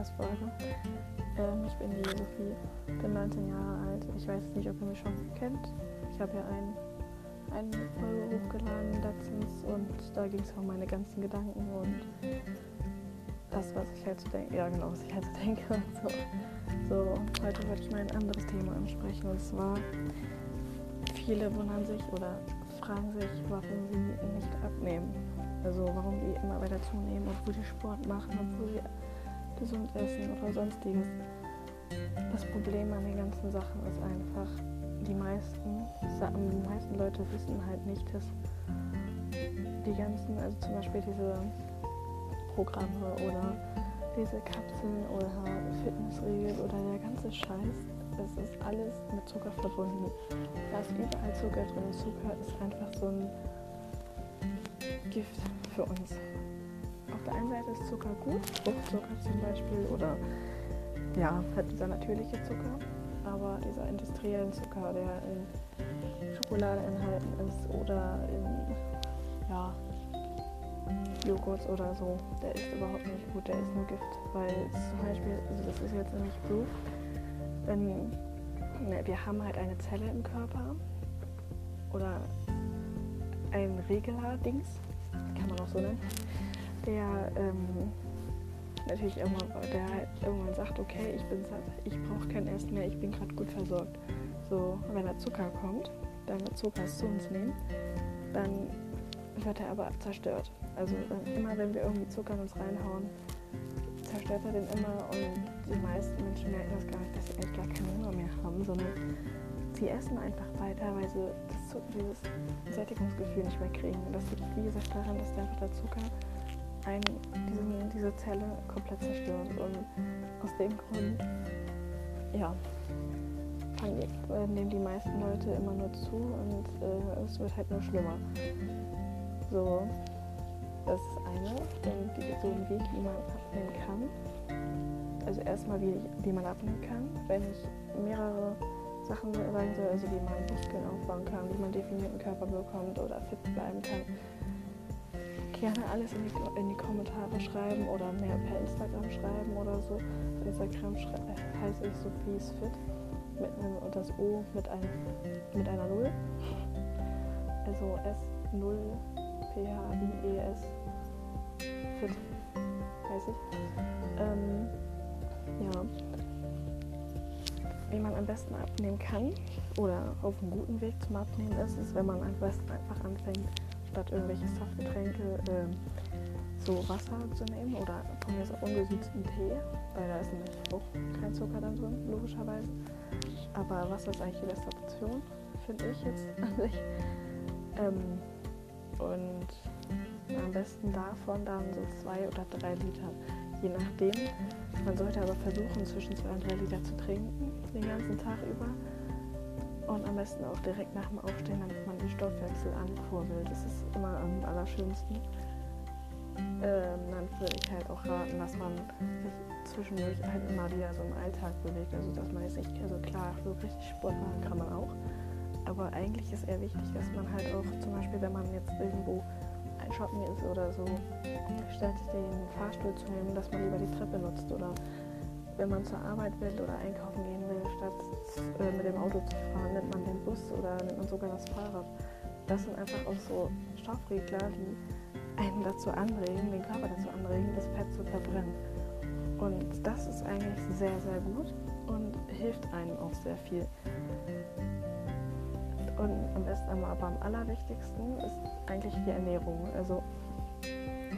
Podcast-Folge. Ähm, ich bin die Sophie, bin 19 Jahre alt. Ich weiß nicht, ob ihr mich schon kennt. Ich habe ja ein, eine Folge hochgeladen letztens und da ging es um meine ganzen Gedanken und das, was ich halt so denke. Ja, genau, was ich halt so denke und so. So, heute wollte ich mal ein anderes Thema ansprechen und zwar viele wundern sich oder fragen sich, warum sie nicht abnehmen. Also warum die immer weiter zunehmen, obwohl sie Sport machen, obwohl sie gesund essen oder sonstiges. Das Problem an den ganzen Sachen ist einfach, die meisten, die meisten Leute wissen halt nicht, dass die ganzen, also zum Beispiel diese Programme oder diese Kapseln oder Fitnessregeln oder der ganze Scheiß, es ist alles mit Zucker verbunden. Da ist überall Zucker drin. Zucker ist einfach so ein Gift für uns. Auf der einen Seite ist Zucker gut, Fruchtzucker zum Beispiel oder ja, halt dieser natürliche Zucker, aber dieser industrielle Zucker, der in Schokolade enthalten ist oder in ja, Joghurt oder so, der ist überhaupt nicht gut, der ist nur Gift, weil zum Beispiel, also das ist jetzt nämlich Proof, wenn ne, wir haben halt eine Zelle im Körper oder ein Regler-Dings, kann man auch so nennen, der ähm, natürlich irgendwann, der halt irgendwann sagt, okay, ich bin satt, ich brauche kein Essen mehr, ich bin gerade gut versorgt. So, wenn der Zucker kommt, dann wird Zucker zu uns nehmen, dann wird er aber zerstört. Also immer wenn wir irgendwie Zucker in uns reinhauen, zerstört er den immer und die meisten Menschen merken das gar nicht, dass sie eigentlich gar keinen Hunger mehr haben, sondern sie essen einfach weiter, weil sie das, dieses Sättigungsgefühl nicht mehr kriegen. Und das liegt, wie gesagt, daran, dass der, der Zucker ein, diesen, diese Zelle komplett zerstört. Und aus dem Grund, ja, fangen, äh, nehmen die meisten Leute immer nur zu und äh, es wird halt nur schlimmer. So, das ist eine, so ein Weg, wie man abnehmen kann. Also erstmal, wie, wie man abnehmen kann, wenn ich mehrere Sachen sagen soll, also wie man Muskeln aufbauen kann, wie man definierten Körper bekommt oder fit bleiben kann. Gerne alles in die, in die Kommentare schreiben oder mehr per Instagram schreiben oder so. Instagram heiße ich Sophies Fit mit einem und das O mit, ein, mit einer Null. Also S0 P-H-I-E-S Fit heiße ich. Ähm, ja wie man am besten abnehmen kann oder auf einem guten Weg zum Abnehmen ist, ist, wenn man am besten einfach anfängt, statt irgendwelche Saftgetränke äh, so Wasser zu nehmen oder von mir auch ungesüßten Tee, weil da ist nämlich auch kein Zucker dann drin, logischerweise. Aber Wasser ist eigentlich die beste Option, finde ich jetzt an sich. Ähm, und am besten davon dann so zwei oder drei Liter, je nachdem. Man sollte aber versuchen, zwischen zwei und drei Liter zu trinken den ganzen Tag über. Und am besten auch direkt nach dem Aufstehen, damit man den Stoffwechsel ankurbelt. Das ist immer am allerschönsten. Ähm, dann würde ich halt auch raten, dass man sich zwischendurch halt immer wieder so im Alltag bewegt. Also dass man jetzt nicht, also klar, so richtig Sport machen kann man auch. Aber eigentlich ist eher wichtig, dass man halt auch zum Beispiel, wenn man jetzt irgendwo Shoppen ist oder so, statt den Fahrstuhl zu nehmen, dass man lieber die Treppe nutzt oder wenn man zur Arbeit will oder einkaufen gehen will, statt äh, mit dem Auto zu fahren, nimmt man den Bus oder nimmt man sogar das Fahrrad. Das sind einfach auch so Stoffregler, die einen dazu anregen, den Körper dazu anregen, das Fett zu verbrennen. Und das ist eigentlich sehr, sehr gut und hilft einem auch sehr viel. Und am besten aber am allerwichtigsten ist eigentlich die Ernährung. Also,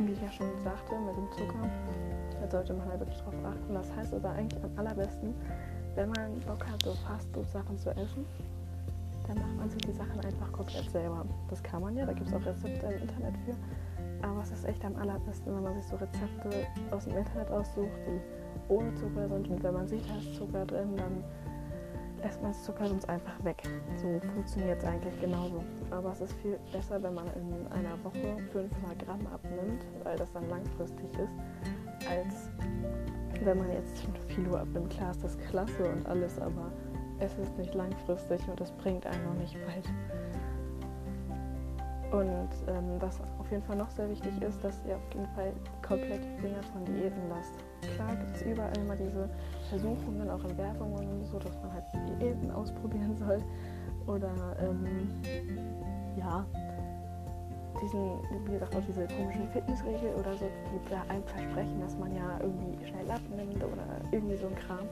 wie ich ja schon sagte, mit dem Zucker da sollte man halt wirklich drauf achten. Das heißt aber eigentlich am allerbesten, wenn man Bock hat, so Fastfood-Sachen zu essen, dann macht man sich die Sachen einfach komplett selber. Das kann man ja, da gibt es auch Rezepte im Internet für. Aber es ist echt am allerbesten, wenn man sich so Rezepte aus dem Internet aussucht, die ohne Zucker sind. Und wenn man sieht, da ist Zucker drin, dann man das Zucker sonst einfach weg. So funktioniert es eigentlich genauso. Aber es ist viel besser, wenn man in einer Woche 500 Gramm abnimmt, weil das dann langfristig ist, als wenn man jetzt 5 Kilo abnimmt. Klar ist das klasse und alles, aber es ist nicht langfristig und es bringt einen noch nicht weit. Und ähm, was auf jeden Fall noch sehr wichtig ist, dass ihr auf jeden Fall komplett die Finger von Diäten lasst. Klar gibt es überall immer diese Versuchungen, auch in Werbungen und so, dass man halt Diäten ausprobieren soll. Oder ähm, ja, diesen, wie gesagt, auch diese komischen Fitnessregeln oder so, die da einem versprechen, dass man ja irgendwie schnell abnimmt oder irgendwie so ein Kram.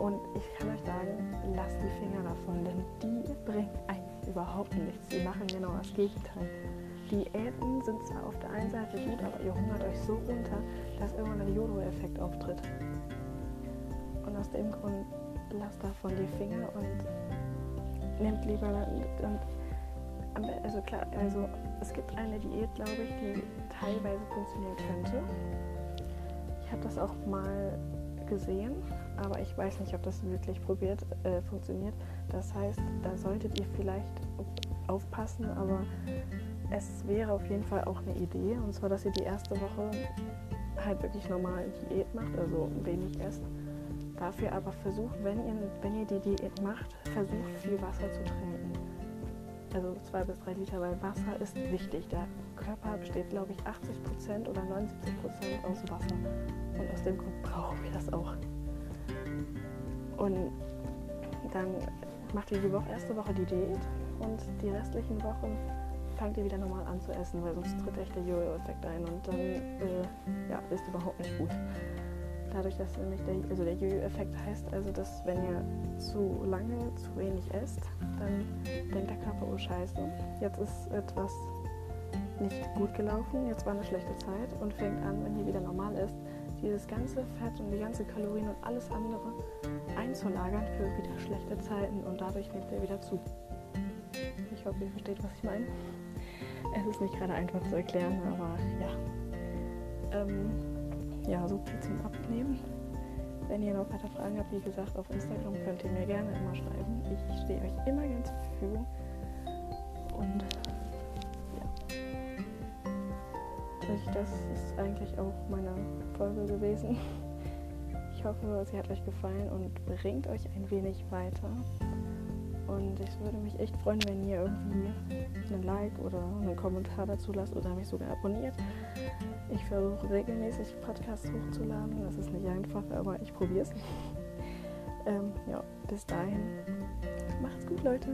Und ich kann euch sagen, lasst die Finger davon, denn die bringen eigentlich überhaupt nichts. Die machen genau das Gegenteil. Diäten sind zwar auf der einen Seite gut, aber ihr hungert euch so runter, dass irgendwann ein Jodo-Effekt auftritt. Und aus dem Grund lasst davon die Finger und nehmt lieber und also klar, also es gibt eine Diät, glaube ich, die teilweise funktionieren könnte. Ich habe das auch mal gesehen, aber ich weiß nicht, ob das wirklich probiert äh, funktioniert. Das heißt, da solltet ihr vielleicht aufpassen, aber es wäre auf jeden Fall auch eine Idee, und zwar, dass ihr die erste Woche halt wirklich normal Diät macht, also wenig esst. Dafür aber versucht, wenn ihr, wenn ihr die Diät macht, versucht viel Wasser zu trinken also zwei bis drei Liter, weil Wasser ist wichtig. Der Körper besteht, glaube ich, 80 Prozent oder 79 Prozent aus Wasser. Und aus dem Grund brauchen wir das auch. Und dann macht ihr die Woche, erste Woche die Diät und die restlichen Wochen fangt ihr wieder normal an zu essen, weil sonst tritt echt der Jojo-Effekt ein und dann äh, ja, ist überhaupt nicht gut. Dadurch, dass nämlich der, also der Jojo-Effekt heißt also, dass wenn ihr zu lange zu wenig esst, dann denkt der Körper, oh scheiße, jetzt ist etwas nicht gut gelaufen, jetzt war eine schlechte Zeit und fängt an, wenn ihr wieder normal ist, dieses ganze Fett und die ganze Kalorien und alles andere einzulagern für wieder schlechte Zeiten und dadurch nimmt er wieder zu. Ich hoffe, ihr versteht, was ich meine. Es ist nicht gerade einfach zu erklären, aber ja. Ähm, ja, so viel zum Abnehmen. Wenn ihr noch weiter Fragen habt, wie gesagt, auf Instagram könnt ihr mir gerne immer schreiben. Ich stehe euch immer gerne zur Verfügung. Und ja, das ist eigentlich auch meine Folge gewesen. Ich hoffe, sie hat euch gefallen und bringt euch ein wenig weiter. Und ich würde mich echt freuen, wenn ihr irgendwie einen Like oder einen Kommentar dazu lasst oder mich sogar abonniert. Ich versuche regelmäßig Podcasts hochzuladen. Das ist nicht einfach, aber ich probiere es. ähm, ja, bis dahin. Macht's gut, Leute.